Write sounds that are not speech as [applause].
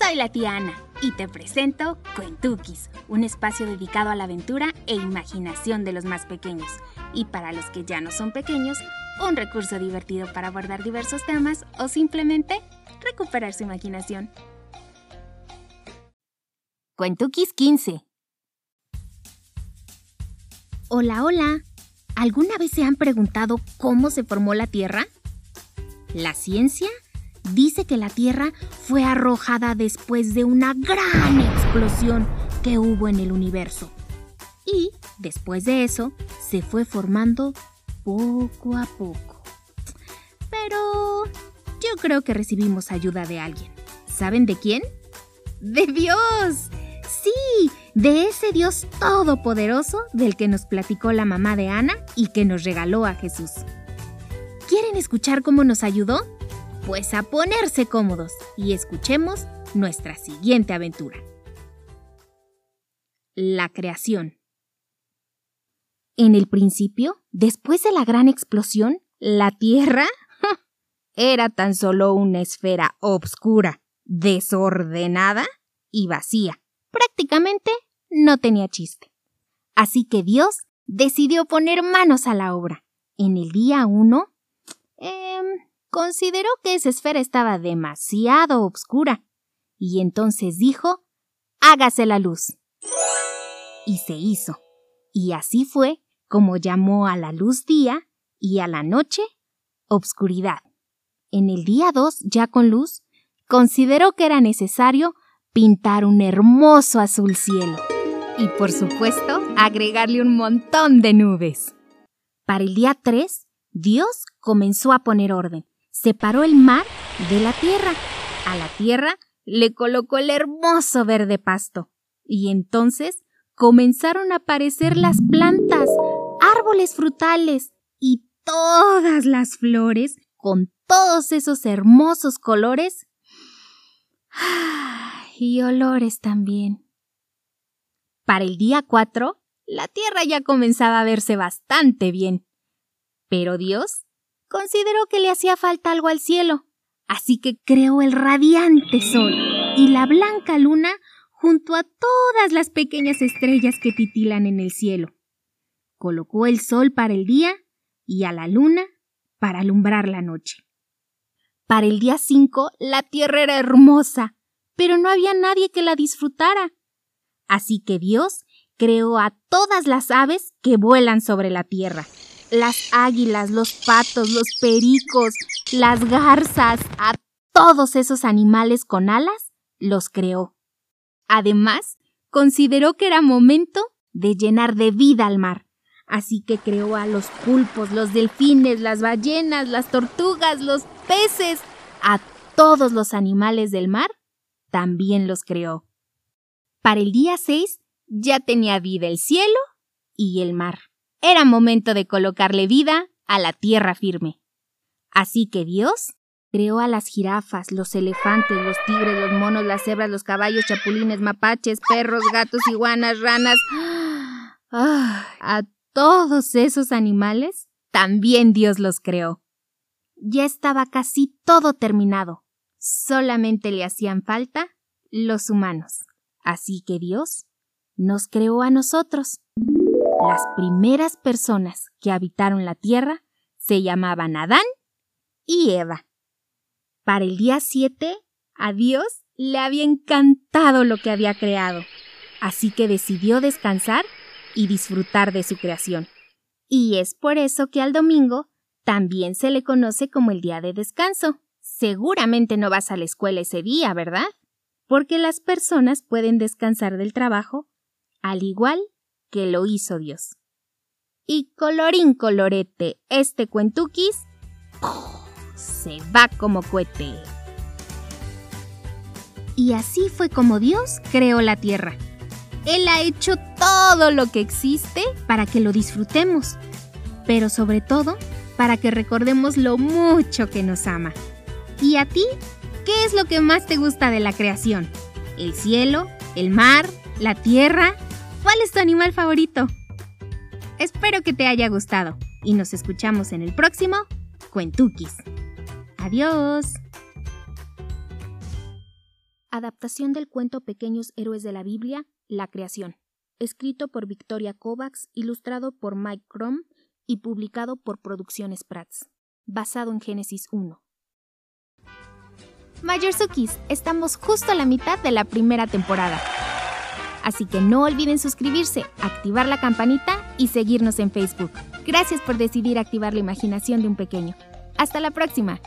Soy la tía Ana y te presento Cuentukis, un espacio dedicado a la aventura e imaginación de los más pequeños. Y para los que ya no son pequeños, un recurso divertido para abordar diversos temas o simplemente recuperar su imaginación. Cuentukis 15 Hola, hola. ¿Alguna vez se han preguntado cómo se formó la Tierra? La ciencia dice que la Tierra fue arrojada después de una gran explosión que hubo en el universo. Y después de eso se fue formando poco a poco. Pero yo creo que recibimos ayuda de alguien. ¿Saben de quién? ¡De Dios! Sí, de ese Dios todopoderoso del que nos platicó la mamá de Ana y que nos regaló a Jesús. ¿Quieren escuchar cómo nos ayudó? Pues a ponerse cómodos y escuchemos nuestra siguiente aventura. La creación. En el principio, después de la gran explosión, la Tierra era tan solo una esfera obscura, desordenada y vacía. Prácticamente no tenía chiste. Así que Dios decidió poner manos a la obra. En el día uno, eh, consideró que esa esfera estaba demasiado oscura y entonces dijo, hágase la luz. Y se hizo. Y así fue como llamó a la luz día y a la noche obscuridad. En el día 2, ya con luz, consideró que era necesario pintar un hermoso azul cielo y por supuesto agregarle un montón de nubes. Para el día 3, Dios comenzó a poner orden. Separó el mar de la tierra. A la tierra le colocó el hermoso verde pasto. Y entonces comenzaron a aparecer las plantas, árboles frutales y todas las flores con todos esos hermosos colores [sighs] y olores también. Para el día 4, la tierra ya comenzaba a verse bastante bien. Pero Dios consideró que le hacía falta algo al cielo, así que creó el radiante sol y la blanca luna junto a todas las pequeñas estrellas que titilan en el cielo. Colocó el sol para el día y a la luna para alumbrar la noche. Para el día 5 la tierra era hermosa, pero no había nadie que la disfrutara. Así que Dios creó a todas las aves que vuelan sobre la tierra. Las águilas, los patos, los pericos, las garzas, a todos esos animales con alas, los creó. Además, consideró que era momento de llenar de vida al mar. Así que creó a los pulpos, los delfines, las ballenas, las tortugas, los peces, a todos los animales del mar, también los creó. Para el día 6 ya tenía vida el cielo y el mar. Era momento de colocarle vida a la tierra firme. Así que Dios creó a las jirafas, los elefantes, los tigres, los monos, las cebras, los caballos, chapulines, mapaches, perros, gatos, iguanas, ranas. Ah, a todos esos animales también Dios los creó. Ya estaba casi todo terminado. Solamente le hacían falta los humanos. Así que Dios nos creó a nosotros. Las primeras personas que habitaron la tierra se llamaban Adán y Eva. Para el día 7, a Dios le había encantado lo que había creado, así que decidió descansar y disfrutar de su creación. Y es por eso que al domingo también se le conoce como el día de descanso. Seguramente no vas a la escuela ese día, ¿verdad? porque las personas pueden descansar del trabajo al igual que lo hizo Dios. Y colorín colorete, este cuentuquis se va como cohete. Y así fue como Dios creó la tierra. Él ha hecho todo lo que existe para que lo disfrutemos, pero sobre todo para que recordemos lo mucho que nos ama. ¿Y a ti ¿Qué es lo que más te gusta de la creación? ¿El cielo? ¿El mar? ¿La tierra? ¿Cuál es tu animal favorito? Espero que te haya gustado y nos escuchamos en el próximo Cuentukis. Adiós. adaptación del cuento Pequeños Héroes de la Biblia, La Creación, escrito por Victoria Kovacs, ilustrado por Mike Crom y publicado por Producciones Prats, basado en Génesis 1. Mayorsukis, estamos justo a la mitad de la primera temporada. Así que no olviden suscribirse, activar la campanita y seguirnos en Facebook. Gracias por decidir activar la imaginación de un pequeño. Hasta la próxima.